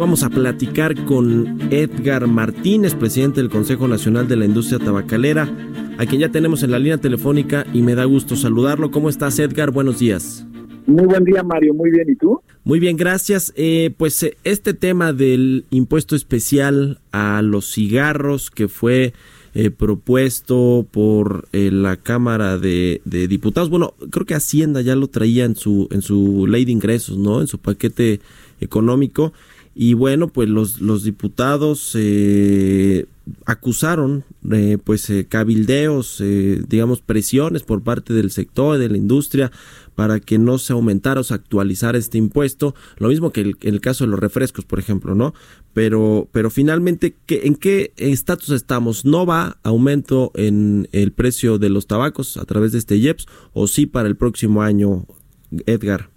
Vamos a platicar con Edgar Martínez, presidente del Consejo Nacional de la Industria Tabacalera, a quien ya tenemos en la línea telefónica y me da gusto saludarlo. ¿Cómo estás, Edgar? Buenos días. Muy buen día, Mario. Muy bien. ¿Y tú? Muy bien, gracias. Eh, pues eh, este tema del impuesto especial a los cigarros que fue eh, propuesto por eh, la Cámara de, de, Diputados, bueno, creo que Hacienda ya lo traía en su en su ley de ingresos, ¿no? En su paquete económico y bueno, pues los, los diputados eh, acusaron eh, pues eh, cabildeos, eh, digamos presiones por parte del sector, de la industria, para que no se aumentara o se actualizara este impuesto, lo mismo que el, el caso de los refrescos, por ejemplo, ¿no? Pero, pero finalmente, ¿qué, ¿en qué estatus estamos? ¿No va aumento en el precio de los tabacos a través de este IEPS o sí para el próximo año, Edgar?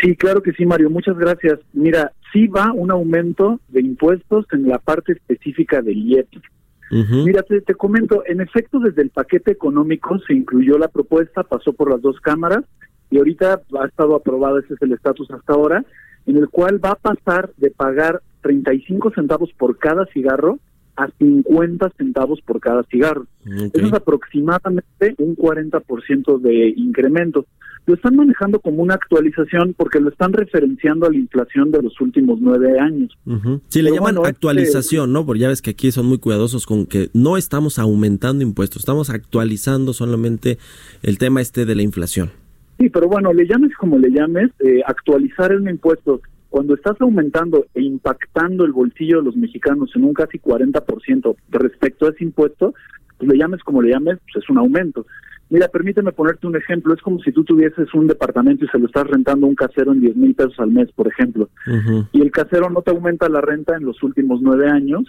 Sí, claro que sí, Mario. Muchas gracias. Mira, sí va un aumento de impuestos en la parte específica del IEPS. Mira, te, te, comento, en efecto, desde el paquete económico se incluyó la propuesta, pasó por las dos cámaras y ahorita ha estado aprobada, ese es el estatus hasta ahora, en el cual va a pasar de pagar 35 centavos por cada cigarro a 50 centavos por cada cigarro. Okay. Eso es aproximadamente un 40% de incremento. Lo están manejando como una actualización porque lo están referenciando a la inflación de los últimos nueve años. Uh -huh. Sí, le Pero llaman bueno, actualización, este... ¿no? Porque ya ves que aquí son muy cuidadosos con que no estamos aumentando impuestos, estamos actualizando solamente el tema este de la inflación. Sí, pero bueno, le llames como le llames, eh, actualizar el impuesto cuando estás aumentando e impactando el bolsillo de los mexicanos en un casi 40% respecto a ese impuesto, pues le llames como le llames, pues es un aumento. Mira, permíteme ponerte un ejemplo. Es como si tú tuvieses un departamento y se lo estás rentando a un casero en 10 mil pesos al mes, por ejemplo. Uh -huh. Y el casero no te aumenta la renta en los últimos nueve años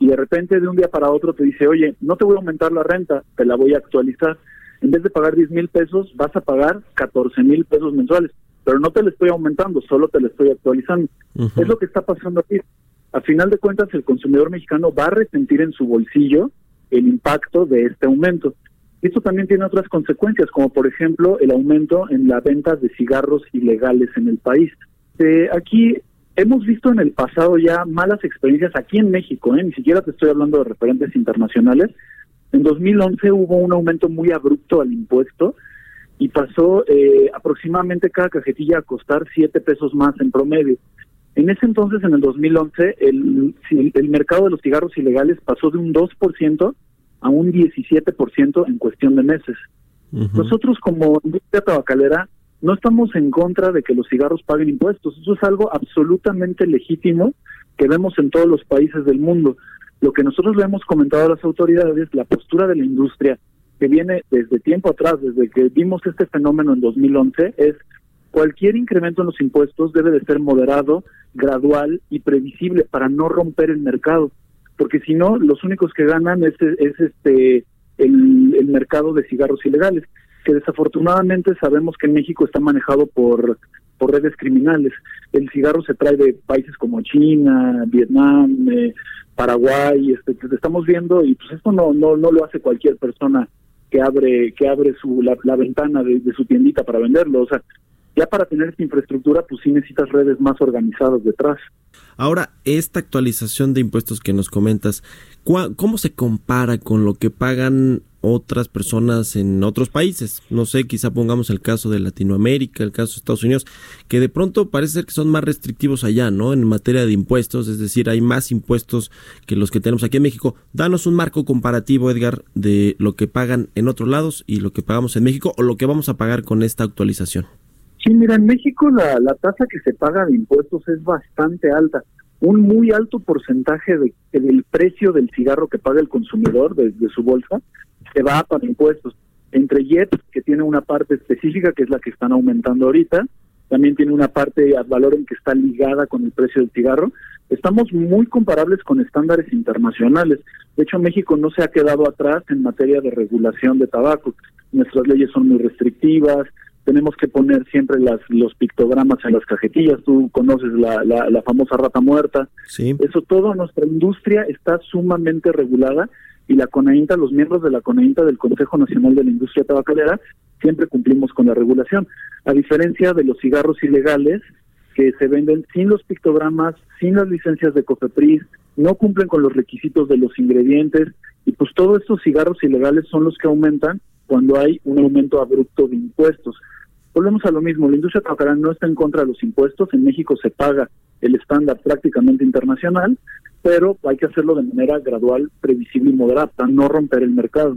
y de repente de un día para otro te dice, oye, no te voy a aumentar la renta, te la voy a actualizar. En vez de pagar 10 mil pesos, vas a pagar 14 mil pesos mensuales pero no te lo estoy aumentando, solo te lo estoy actualizando. Uh -huh. Es lo que está pasando aquí. A final de cuentas, el consumidor mexicano va a resentir en su bolsillo el impacto de este aumento. Esto también tiene otras consecuencias, como por ejemplo el aumento en la venta de cigarros ilegales en el país. Eh, aquí hemos visto en el pasado ya malas experiencias aquí en México, ¿eh? ni siquiera te estoy hablando de referentes internacionales. En 2011 hubo un aumento muy abrupto al impuesto y pasó eh, aproximadamente cada cajetilla a costar siete pesos más en promedio. En ese entonces, en el 2011, el, el mercado de los cigarros ilegales pasó de un 2% a un 17% en cuestión de meses. Uh -huh. Nosotros como industria tabacalera no estamos en contra de que los cigarros paguen impuestos. Eso es algo absolutamente legítimo que vemos en todos los países del mundo. Lo que nosotros le hemos comentado a las autoridades, la postura de la industria, que viene desde tiempo atrás, desde que vimos este fenómeno en 2011, es cualquier incremento en los impuestos debe de ser moderado, gradual y previsible para no romper el mercado, porque si no, los únicos que ganan es, es este el, mercado de cigarros ilegales, que desafortunadamente sabemos que en México está manejado por por redes criminales. El cigarro se trae de países como China, Vietnam, eh, Paraguay, este, que estamos viendo y pues esto no no no lo hace cualquier persona que abre que abre su la, la ventana de, de, su tiendita para venderlo o sea ya para tener esta infraestructura pues sí necesitas redes más organizadas detrás ahora esta actualización de impuestos que nos comentas cómo se compara con lo que pagan otras personas en otros países. No sé, quizá pongamos el caso de Latinoamérica, el caso de Estados Unidos, que de pronto parece ser que son más restrictivos allá, ¿no? En materia de impuestos, es decir, hay más impuestos que los que tenemos aquí en México. Danos un marco comparativo, Edgar, de lo que pagan en otros lados y lo que pagamos en México o lo que vamos a pagar con esta actualización. Sí, mira, en México la, la tasa que se paga de impuestos es bastante alta un muy alto porcentaje de, del precio del cigarro que paga el consumidor de, de su bolsa se va para impuestos. Entre JET, que tiene una parte específica, que es la que están aumentando ahorita, también tiene una parte ad valor en que está ligada con el precio del cigarro. Estamos muy comparables con estándares internacionales. De hecho, México no se ha quedado atrás en materia de regulación de tabaco. Nuestras leyes son muy restrictivas, tenemos que poner siempre las, los pictogramas en las cajetillas, tú conoces la, la, famosa rata muerta. Sí. Eso todo, nuestra industria está sumamente regulada y la CONAINTA, los miembros de la CONAINTA del Consejo Nacional de la Industria Tabacalera, siempre cumplimos con la regulación. A diferencia de los cigarros ilegales que se venden sin los pictogramas, sin las licencias de COFEPRIS, no cumplen con los requisitos de los ingredientes y pues todos estos cigarros ilegales son los que aumentan cuando hay un aumento abrupto de impuestos. Volvemos a lo mismo, la industria tabacalera no está en contra de los impuestos, en México se paga el estándar prácticamente internacional, pero hay que hacerlo de manera gradual, previsible y moderada, no romper el mercado.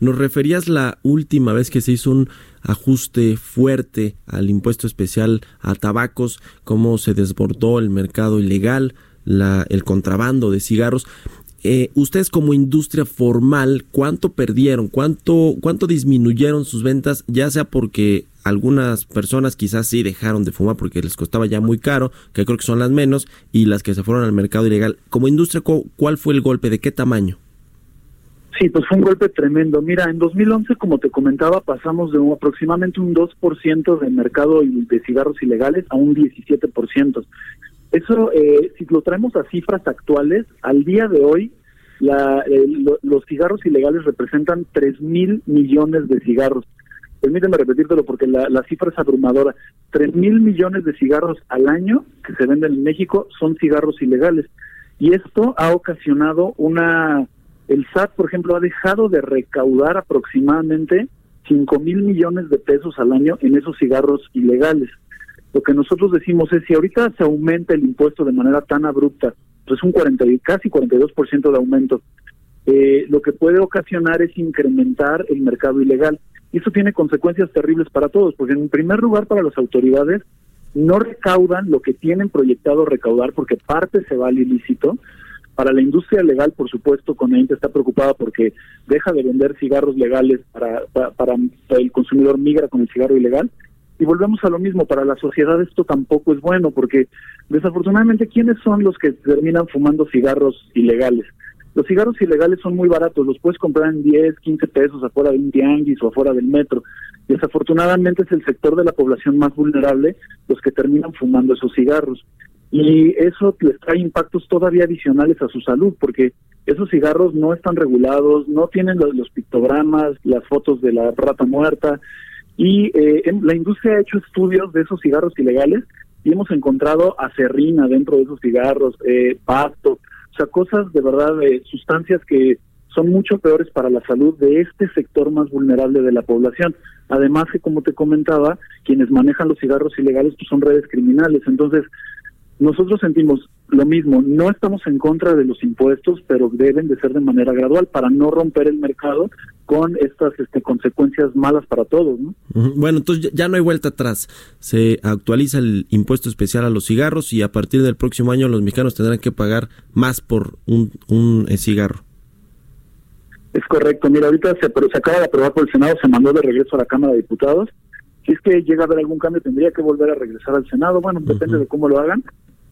Nos referías la última vez que se hizo un ajuste fuerte al impuesto especial a tabacos, cómo se desbordó el mercado ilegal, la, el contrabando de cigarros. Eh, ustedes como industria formal, ¿cuánto perdieron? ¿Cuánto, ¿Cuánto disminuyeron sus ventas? Ya sea porque algunas personas quizás sí dejaron de fumar porque les costaba ya muy caro, que creo que son las menos, y las que se fueron al mercado ilegal. Como industria, ¿cuál fue el golpe? ¿De qué tamaño? Sí, pues fue un golpe tremendo. Mira, en 2011, como te comentaba, pasamos de un, aproximadamente un 2% de mercado de cigarros ilegales a un 17%. Eso, eh, si lo traemos a cifras actuales, al día de hoy, la, los cigarros ilegales representan 3 mil millones de cigarros. Permíteme repetírtelo porque la, la cifra es abrumadora. 3 mil millones de cigarros al año que se venden en México son cigarros ilegales. Y esto ha ocasionado una... El SAT, por ejemplo, ha dejado de recaudar aproximadamente 5 mil millones de pesos al año en esos cigarros ilegales. Lo que nosotros decimos es, si ahorita se aumenta el impuesto de manera tan abrupta, pues un 40, casi 42% de aumento, eh, lo que puede ocasionar es incrementar el mercado ilegal. Y eso tiene consecuencias terribles para todos, porque en primer lugar para las autoridades no recaudan lo que tienen proyectado recaudar porque parte se va al ilícito. Para la industria legal, por supuesto, Conainte está preocupada porque deja de vender cigarros legales para, para, para el consumidor migra con el cigarro ilegal y volvemos a lo mismo, para la sociedad esto tampoco es bueno, porque desafortunadamente, ¿quiénes son los que terminan fumando cigarros ilegales? Los cigarros ilegales son muy baratos, los puedes comprar en 10, 15 pesos afuera de un tianguis o afuera del metro. Desafortunadamente es el sector de la población más vulnerable los que terminan fumando esos cigarros. Y eso les trae impactos todavía adicionales a su salud, porque esos cigarros no están regulados, no tienen los, los pictogramas, las fotos de la rata muerta, y eh, la industria ha hecho estudios de esos cigarros ilegales y hemos encontrado acerrina dentro de esos cigarros, eh, pasto, o sea, cosas de verdad, de sustancias que son mucho peores para la salud de este sector más vulnerable de la población. Además que, como te comentaba, quienes manejan los cigarros ilegales pues son redes criminales. Entonces, nosotros sentimos lo mismo, no estamos en contra de los impuestos, pero deben de ser de manera gradual para no romper el mercado con estas este, consecuencias malas para todos. ¿no? Bueno, entonces ya no hay vuelta atrás. Se actualiza el impuesto especial a los cigarros y a partir del próximo año los mexicanos tendrán que pagar más por un, un eh, cigarro. Es correcto. Mira, ahorita se, pero se acaba de aprobar por el Senado, se mandó de regreso a la Cámara de Diputados. Si es que llega a haber algún cambio, tendría que volver a regresar al Senado. Bueno, depende de cómo lo hagan.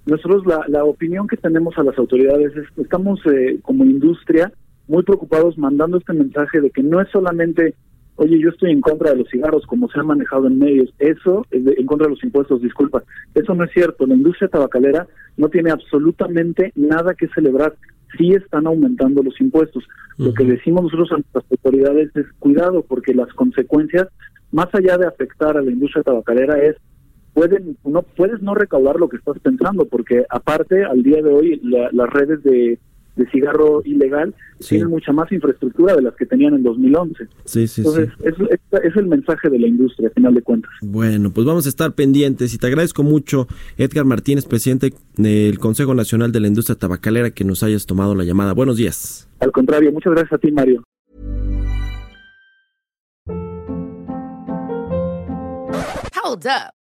Nosotros la, la opinión que tenemos a las autoridades es que estamos eh, como industria muy preocupados mandando este mensaje de que no es solamente, oye, yo estoy en contra de los cigarros como se ha manejado en medios, eso, es en contra de los impuestos, disculpa, eso no es cierto, la industria tabacalera no tiene absolutamente nada que celebrar, sí están aumentando los impuestos. Lo que decimos nosotros a nuestras autoridades es cuidado porque las consecuencias, más allá de afectar a la industria tabacalera, es pueden no puedes no recaudar lo que estás pensando porque aparte al día de hoy las redes de, cigarro ilegal tienen mucha más infraestructura de las que tenían en 2011 sí, sí, entonces Es, es, el mensaje de la industria a final de cuentas. Bueno pues vamos a estar pendientes y te agradezco mucho Edgar Martínez presidente del Consejo Nacional de la Industria Tabacalera que nos hayas tomado la llamada. Buenos días. Al contrario muchas gracias a ti Mario. Hold up